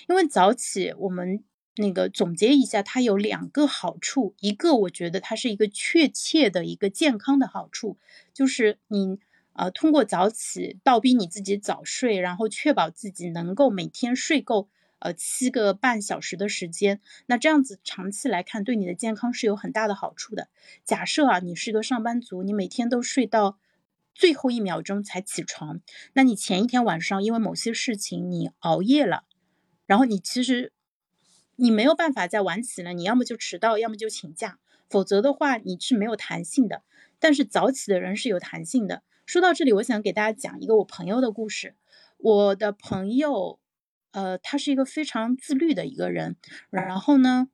因为早起，我们那个总结一下，它有两个好处。一个我觉得它是一个确切的一个健康的好处，就是你呃通过早起倒逼你自己早睡，然后确保自己能够每天睡够。呃，七个半小时的时间，那这样子长期来看，对你的健康是有很大的好处的。假设啊，你是一个上班族，你每天都睡到最后一秒钟才起床，那你前一天晚上因为某些事情你熬夜了，然后你其实你没有办法再晚起了，你要么就迟到，要么就请假，否则的话你是没有弹性的。但是早起的人是有弹性的。说到这里，我想给大家讲一个我朋友的故事。我的朋友。呃，他是一个非常自律的一个人。然后呢，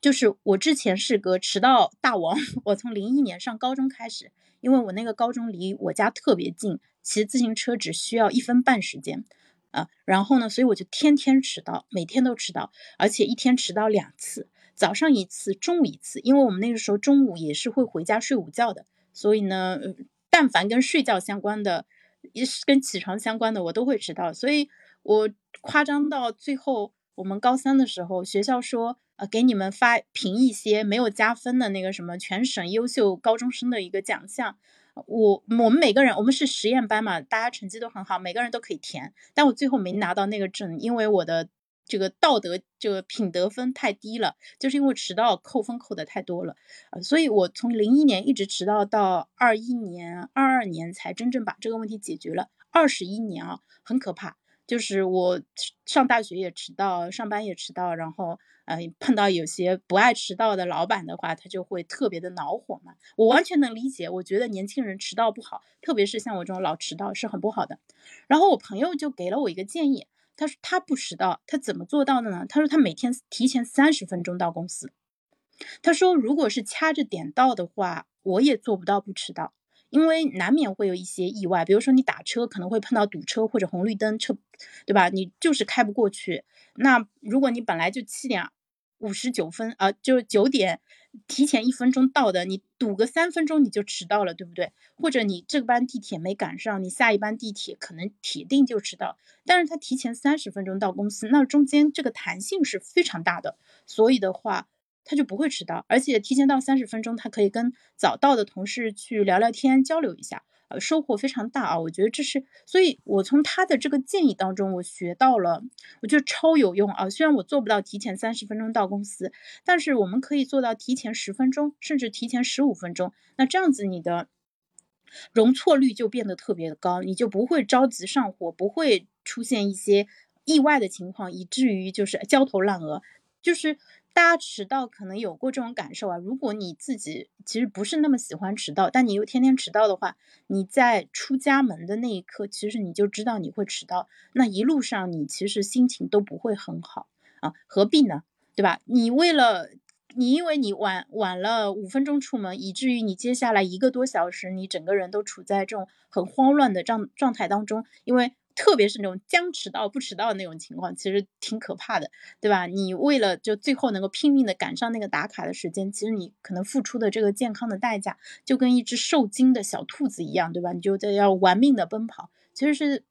就是我之前是个迟到大王。我从零一年上高中开始，因为我那个高中离我家特别近，骑自行车只需要一分半时间啊。然后呢，所以我就天天迟到，每天都迟到，而且一天迟到两次，早上一次，中午一次。因为我们那个时候中午也是会回家睡午觉的，所以呢，但凡跟睡觉相关的，也是跟起床相关的，我都会迟到。所以。我夸张到最后，我们高三的时候，学校说，呃，给你们发评一些没有加分的那个什么全省优秀高中生的一个奖项。我我们每个人，我们是实验班嘛，大家成绩都很好，每个人都可以填。但我最后没拿到那个证，因为我的这个道德这个品德分太低了，就是因为迟到扣分扣的太多了，呃，所以我从零一年一直迟到到二一年、二二年才真正把这个问题解决了。二十一年啊，很可怕。就是我上大学也迟到，上班也迟到，然后，呃，碰到有些不爱迟到的老板的话，他就会特别的恼火嘛。我完全能理解，我觉得年轻人迟到不好，特别是像我这种老迟到是很不好的。然后我朋友就给了我一个建议，他说他不迟到，他怎么做到的呢？他说他每天提前三十分钟到公司。他说如果是掐着点到的话，我也做不到不迟到。因为难免会有一些意外，比如说你打车可能会碰到堵车或者红绿灯车，对吧？你就是开不过去。那如果你本来就七点五十九分啊，就九点提前一分钟到的，你堵个三分钟你就迟到了，对不对？或者你这班地铁没赶上，你下一班地铁可能铁定就迟到。但是他提前三十分钟到公司，那中间这个弹性是非常大的，所以的话他就不会迟到，而且提前到三十分钟，他可以跟早到的同事去聊聊天，交流一下。呃，收获非常大啊！我觉得这是，所以我从他的这个建议当中，我学到了，我觉得超有用啊！虽然我做不到提前三十分钟到公司，但是我们可以做到提前十分钟，甚至提前十五分钟。那这样子你的容错率就变得特别的高，你就不会着急上火，不会出现一些意外的情况，以至于就是焦头烂额，就是。大家迟到可能有过这种感受啊。如果你自己其实不是那么喜欢迟到，但你又天天迟到的话，你在出家门的那一刻，其实你就知道你会迟到。那一路上你其实心情都不会很好啊，何必呢？对吧？你为了你因为你晚晚了五分钟出门，以至于你接下来一个多小时，你整个人都处在这种很慌乱的状状态当中，因为。特别是那种将迟到不迟到的那种情况，其实挺可怕的，对吧？你为了就最后能够拼命的赶上那个打卡的时间，其实你可能付出的这个健康的代价，就跟一只受惊的小兔子一样，对吧？你就在要玩命的奔跑，其实是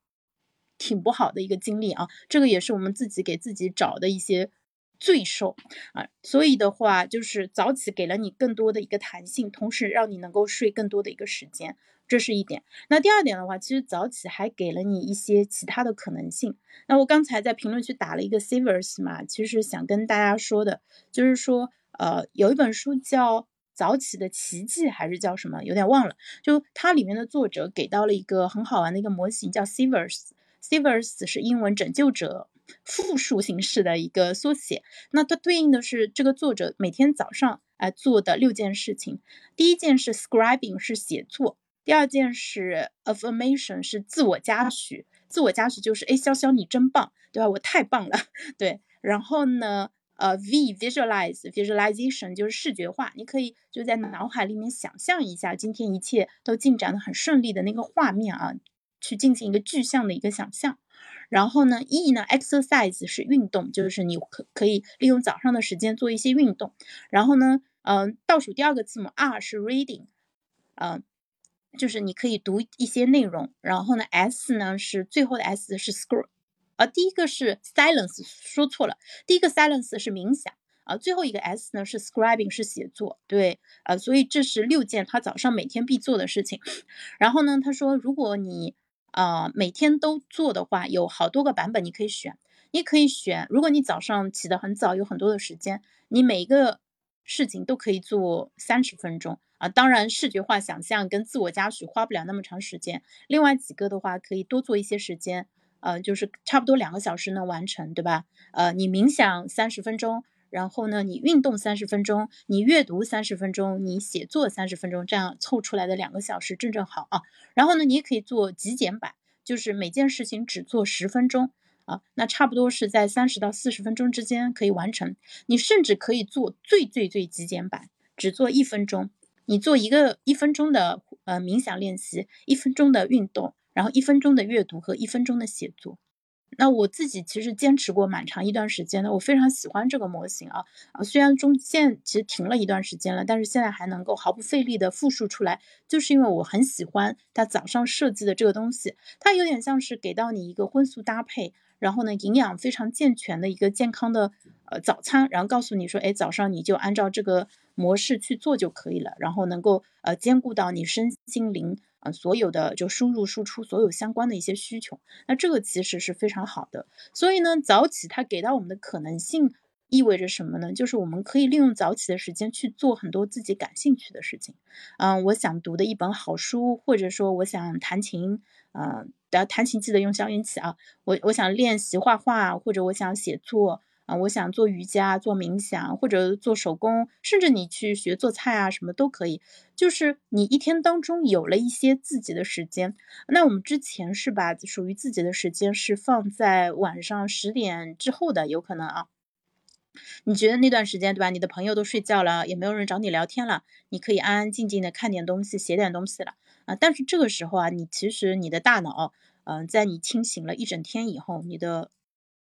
挺不好的一个经历啊。这个也是我们自己给自己找的一些罪受啊。所以的话，就是早起给了你更多的一个弹性，同时让你能够睡更多的一个时间。这是一点。那第二点的话，其实早起还给了你一些其他的可能性。那我刚才在评论区打了一个 savers 嘛，其实想跟大家说的，就是说，呃，有一本书叫《早起的奇迹》，还是叫什么，有点忘了。就它里面的作者给到了一个很好玩的一个模型，叫 savers。savers 是英文拯救者复数形式的一个缩写。那它对应的是这个作者每天早上哎做的六件事情。第一件是 scribing，是写作。第二件是 affirmation，是自我嘉许，自我嘉许就是哎，潇潇你真棒，对吧？我太棒了，对。然后呢，呃，v visualize visualization 就是视觉化，你可以就在脑海里面想象一下今天一切都进展的很顺利的那个画面啊，去进行一个具象的一个想象。然后呢，e 呢 exercise 是运动，就是你可可以利用早上的时间做一些运动。然后呢，嗯，倒数第二个字母 r 是 reading，嗯。就是你可以读一些内容，然后呢，S 呢是最后的 S 是 scroll，啊，第一个是 silence，说错了，第一个 silence 是冥想，啊，最后一个 S 呢是 scribing，是写作，对，啊，所以这是六件他早上每天必做的事情。然后呢，他说如果你啊每天都做的话，有好多个版本你可以选，你可以选，如果你早上起得很早，有很多的时间，你每一个事情都可以做三十分钟。啊，当然，视觉化想象跟自我嘉许花不了那么长时间。另外几个的话，可以多做一些时间，呃，就是差不多两个小时能完成，对吧？呃，你冥想三十分钟，然后呢，你运动三十分钟，你阅读三十分钟，你写作三十分钟，这样凑出来的两个小时正正好啊。然后呢，你也可以做极简版，就是每件事情只做十分钟啊，那差不多是在三十到四十分钟之间可以完成。你甚至可以做最最最极简版，只做一分钟。你做一个一分钟的呃冥想练习，一分钟的运动，然后一分钟的阅读和一分钟的写作。那我自己其实坚持过蛮长一段时间的，我非常喜欢这个模型啊啊，虽然中间其实停了一段时间了，但是现在还能够毫不费力的复述出来，就是因为我很喜欢它早上设计的这个东西，它有点像是给到你一个荤素搭配。然后呢，营养非常健全的一个健康的呃早餐，然后告诉你说，哎，早上你就按照这个模式去做就可以了，然后能够呃兼顾到你身心灵啊所有的就输入输出所有相关的一些需求，那这个其实是非常好的。所以呢，早起它给到我们的可能性意味着什么呢？就是我们可以利用早起的时间去做很多自己感兴趣的事情。嗯，我想读的一本好书，或者说我想弹琴，嗯。要弹琴记得用消音器啊！我我想练习画画，或者我想写作啊，我想做瑜伽、做冥想，或者做手工，甚至你去学做菜啊，什么都可以。就是你一天当中有了一些自己的时间。那我们之前是把属于自己的时间是放在晚上十点之后的，有可能啊。你觉得那段时间对吧？你的朋友都睡觉了，也没有人找你聊天了，你可以安安静静的看点东西，写点东西了。啊，但是这个时候啊，你其实你的大脑，嗯，在你清醒了一整天以后，你的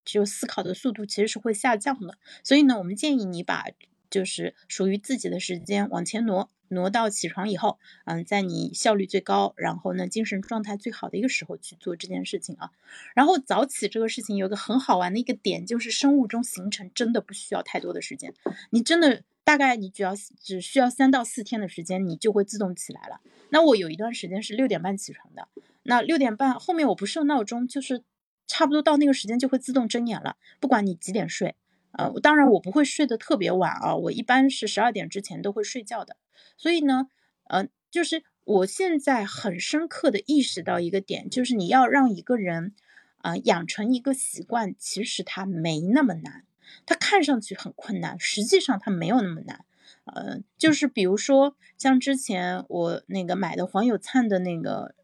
就思考的速度其实是会下降的。所以呢，我们建议你把就是属于自己的时间往前挪，挪到起床以后，嗯，在你效率最高，然后呢精神状态最好的一个时候去做这件事情啊。然后早起这个事情有个很好玩的一个点，就是生物钟形成真的不需要太多的时间，你真的大概你只要只需要三到四天的时间，你就会自动起来了。那我有一段时间是六点半起床的，那六点半后面我不设闹钟，就是差不多到那个时间就会自动睁眼了，不管你几点睡。呃，当然我不会睡得特别晚啊，我一般是十二点之前都会睡觉的。所以呢，呃，就是我现在很深刻的意识到一个点，就是你要让一个人啊养成一个习惯，其实它没那么难，它看上去很困难，实际上它没有那么难。呃，就是比如说像之前我那个买的黄有灿的那个。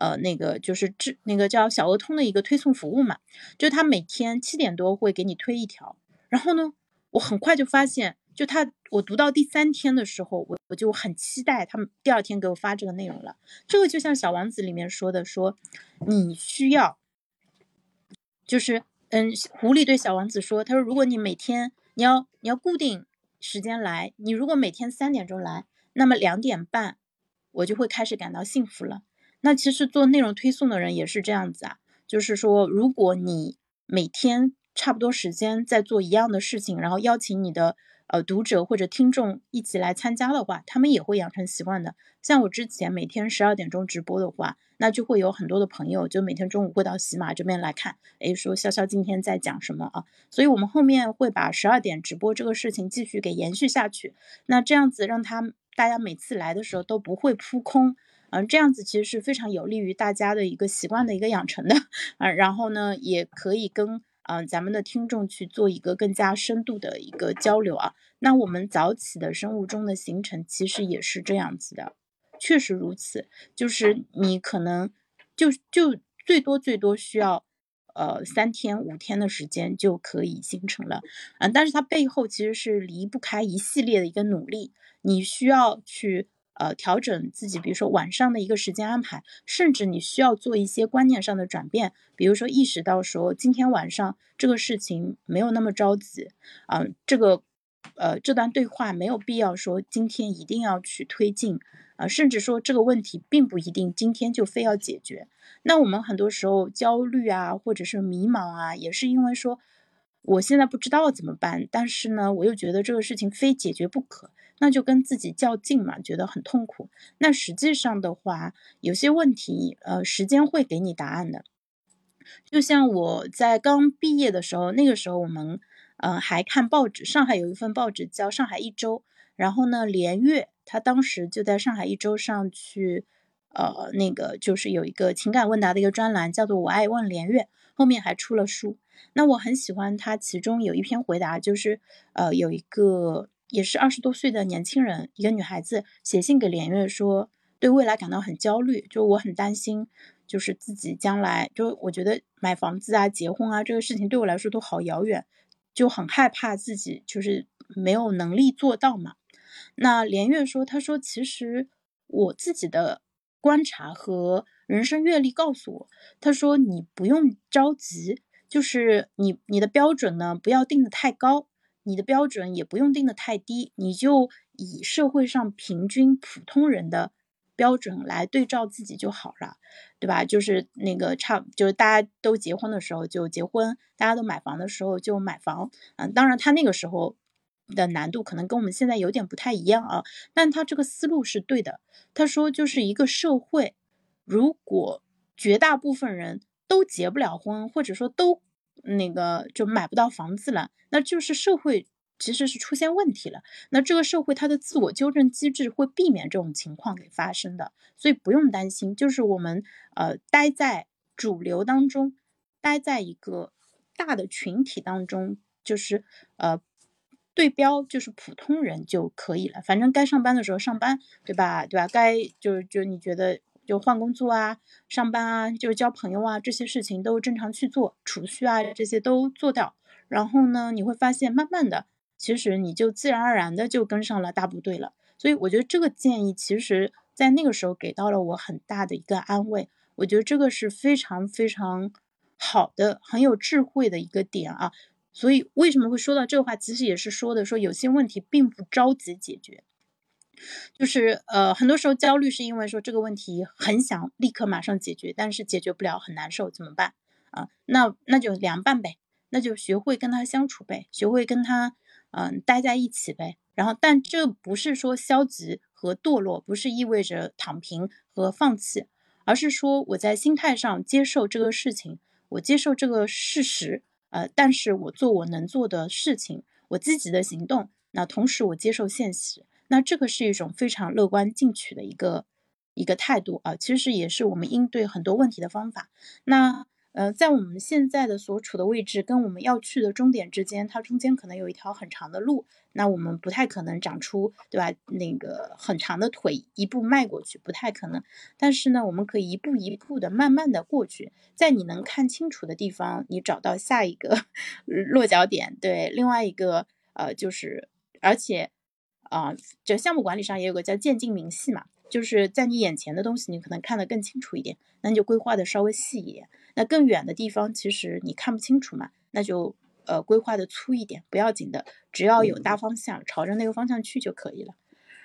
呃，那个就是智那个叫小鹅通的一个推送服务嘛，就他每天七点多会给你推一条，然后呢，我很快就发现，就他我读到第三天的时候，我我就很期待他们第二天给我发这个内容了。这个就像小王子里面说的，说你需要，就是嗯，狐狸对小王子说，他说如果你每天你要你要固定时间来，你如果每天三点钟来，那么两点半我就会开始感到幸福了。那其实做内容推送的人也是这样子啊，就是说，如果你每天差不多时间在做一样的事情，然后邀请你的呃读者或者听众一起来参加的话，他们也会养成习惯的。像我之前每天十二点钟直播的话，那就会有很多的朋友就每天中午会到喜马这边来看，诶，说潇潇今天在讲什么啊？所以我们后面会把十二点直播这个事情继续给延续下去。那这样子让他大家每次来的时候都不会扑空。嗯，这样子其实是非常有利于大家的一个习惯的一个养成的，嗯，然后呢，也可以跟嗯咱们的听众去做一个更加深度的一个交流啊。那我们早起的生物钟的形成其实也是这样子的，确实如此，就是你可能就就最多最多需要呃三天五天的时间就可以形成了，嗯，但是它背后其实是离不开一系列的一个努力，你需要去。呃，调整自己，比如说晚上的一个时间安排，甚至你需要做一些观念上的转变，比如说意识到说今天晚上这个事情没有那么着急，啊，这个呃这段对话没有必要说今天一定要去推进，啊，甚至说这个问题并不一定今天就非要解决。那我们很多时候焦虑啊，或者是迷茫啊，也是因为说我现在不知道怎么办，但是呢，我又觉得这个事情非解决不可。那就跟自己较劲嘛，觉得很痛苦。那实际上的话，有些问题，呃，时间会给你答案的。就像我在刚毕业的时候，那个时候我们，呃，还看报纸，上海有一份报纸叫《上海一周》，然后呢，连月他当时就在《上海一周》上去，呃，那个就是有一个情感问答的一个专栏，叫做《我爱问连月》，后面还出了书。那我很喜欢他其中有一篇回答，就是，呃，有一个。也是二十多岁的年轻人，一个女孩子写信给连月说，对未来感到很焦虑，就我很担心，就是自己将来，就我觉得买房子啊、结婚啊这个事情对我来说都好遥远，就很害怕自己就是没有能力做到嘛。那连月说，他说其实我自己的观察和人生阅历告诉我，他说你不用着急，就是你你的标准呢不要定的太高。你的标准也不用定的太低，你就以社会上平均普通人的标准来对照自己就好了，对吧？就是那个差，就是大家都结婚的时候就结婚，大家都买房的时候就买房。嗯，当然他那个时候的难度可能跟我们现在有点不太一样啊，但他这个思路是对的。他说，就是一个社会，如果绝大部分人都结不了婚，或者说都。那个就买不到房子了，那就是社会其实是出现问题了。那这个社会它的自我纠正机制会避免这种情况给发生的，所以不用担心。就是我们呃待在主流当中，待在一个大的群体当中，就是呃对标就是普通人就可以了。反正该上班的时候上班，对吧？对吧？该就就你觉得。就换工作啊，上班啊，就交朋友啊，这些事情都正常去做，储蓄啊这些都做掉。然后呢，你会发现，慢慢的，其实你就自然而然的就跟上了大部队了。所以我觉得这个建议，其实在那个时候给到了我很大的一个安慰。我觉得这个是非常非常好的、很有智慧的一个点啊。所以为什么会说到这个话，其实也是说的说有些问题并不着急解决。就是呃，很多时候焦虑是因为说这个问题很想立刻马上解决，但是解决不了，很难受，怎么办啊？那那就凉拌呗，那就学会跟他相处呗，学会跟他嗯待在一起呗。然后，但这不是说消极和堕落，不是意味着躺平和放弃，而是说我在心态上接受这个事情，我接受这个事实，呃，但是我做我能做的事情，我积极的行动，那同时我接受现实。那这个是一种非常乐观进取的一个一个态度啊，其实也是我们应对很多问题的方法。那呃，在我们现在的所处的位置跟我们要去的终点之间，它中间可能有一条很长的路，那我们不太可能长出对吧？那个很长的腿一步迈过去，不太可能。但是呢，我们可以一步一步的慢慢的过去，在你能看清楚的地方，你找到下一个 落脚点。对，另外一个呃，就是而且。啊，就项目管理上也有个叫渐进明细嘛，就是在你眼前的东西，你可能看得更清楚一点，那你就规划的稍微细一点。那更远的地方，其实你看不清楚嘛，那就呃规划的粗一点，不要紧的，只要有大方向，朝着那个方向去就可以了。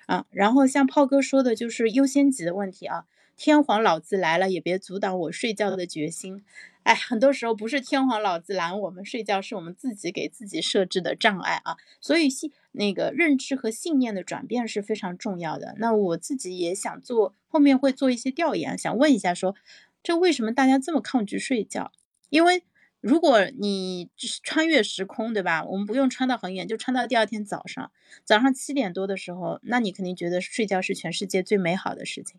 啊，然后像炮哥说的，就是优先级的问题啊，天皇老子来了也别阻挡我睡觉的决心。哎，很多时候不是天皇老子拦我们睡觉，是我们自己给自己设置的障碍啊。所以信那个认知和信念的转变是非常重要的。那我自己也想做，后面会做一些调研，想问一下，说这为什么大家这么抗拒睡觉？因为如果你穿越时空，对吧？我们不用穿到很远，就穿到第二天早上，早上七点多的时候，那你肯定觉得睡觉是全世界最美好的事情。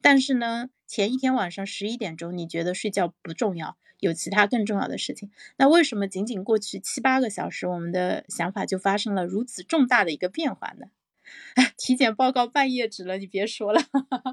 但是呢，前一天晚上十一点钟，你觉得睡觉不重要，有其他更重要的事情。那为什么仅仅过去七八个小时，我们的想法就发生了如此重大的一个变化呢？体检报告半页纸了，你别说了。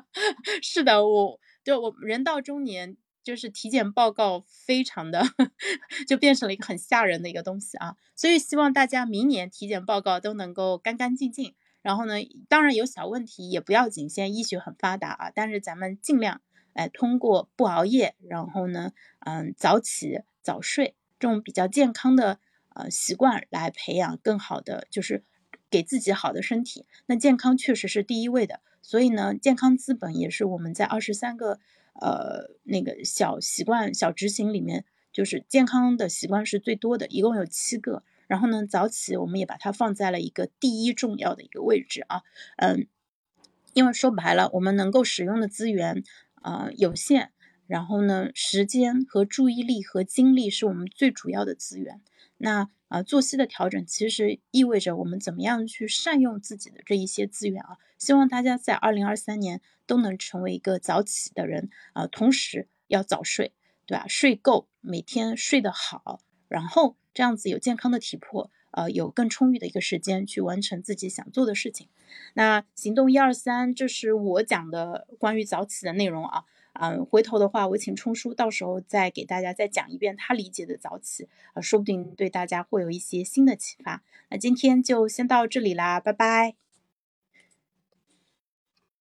是的，我就我人到中年，就是体检报告非常的，就变成了一个很吓人的一个东西啊。所以希望大家明年体检报告都能够干干净净。然后呢，当然有小问题也不要紧，现在医学很发达啊。但是咱们尽量，哎，通过不熬夜，然后呢，嗯，早起早睡这种比较健康的呃习惯来培养更好的，就是给自己好的身体。那健康确实是第一位的，所以呢，健康资本也是我们在二十三个呃那个小习惯小执行里面，就是健康的习惯是最多的，一共有七个。然后呢，早起我们也把它放在了一个第一重要的一个位置啊，嗯，因为说白了，我们能够使用的资源啊有限，然后呢，时间和注意力和精力是我们最主要的资源。那啊，作息的调整其实意味着我们怎么样去善用自己的这一些资源啊。希望大家在二零二三年都能成为一个早起的人啊，同时要早睡，对吧？睡够，每天睡得好，然后。这样子有健康的体魄，呃，有更充裕的一个时间去完成自己想做的事情。那行动一二三，这是我讲的关于早起的内容啊。嗯，回头的话，我请冲叔到时候再给大家再讲一遍他理解的早起，呃，说不定对大家会有一些新的启发。那今天就先到这里啦，拜拜。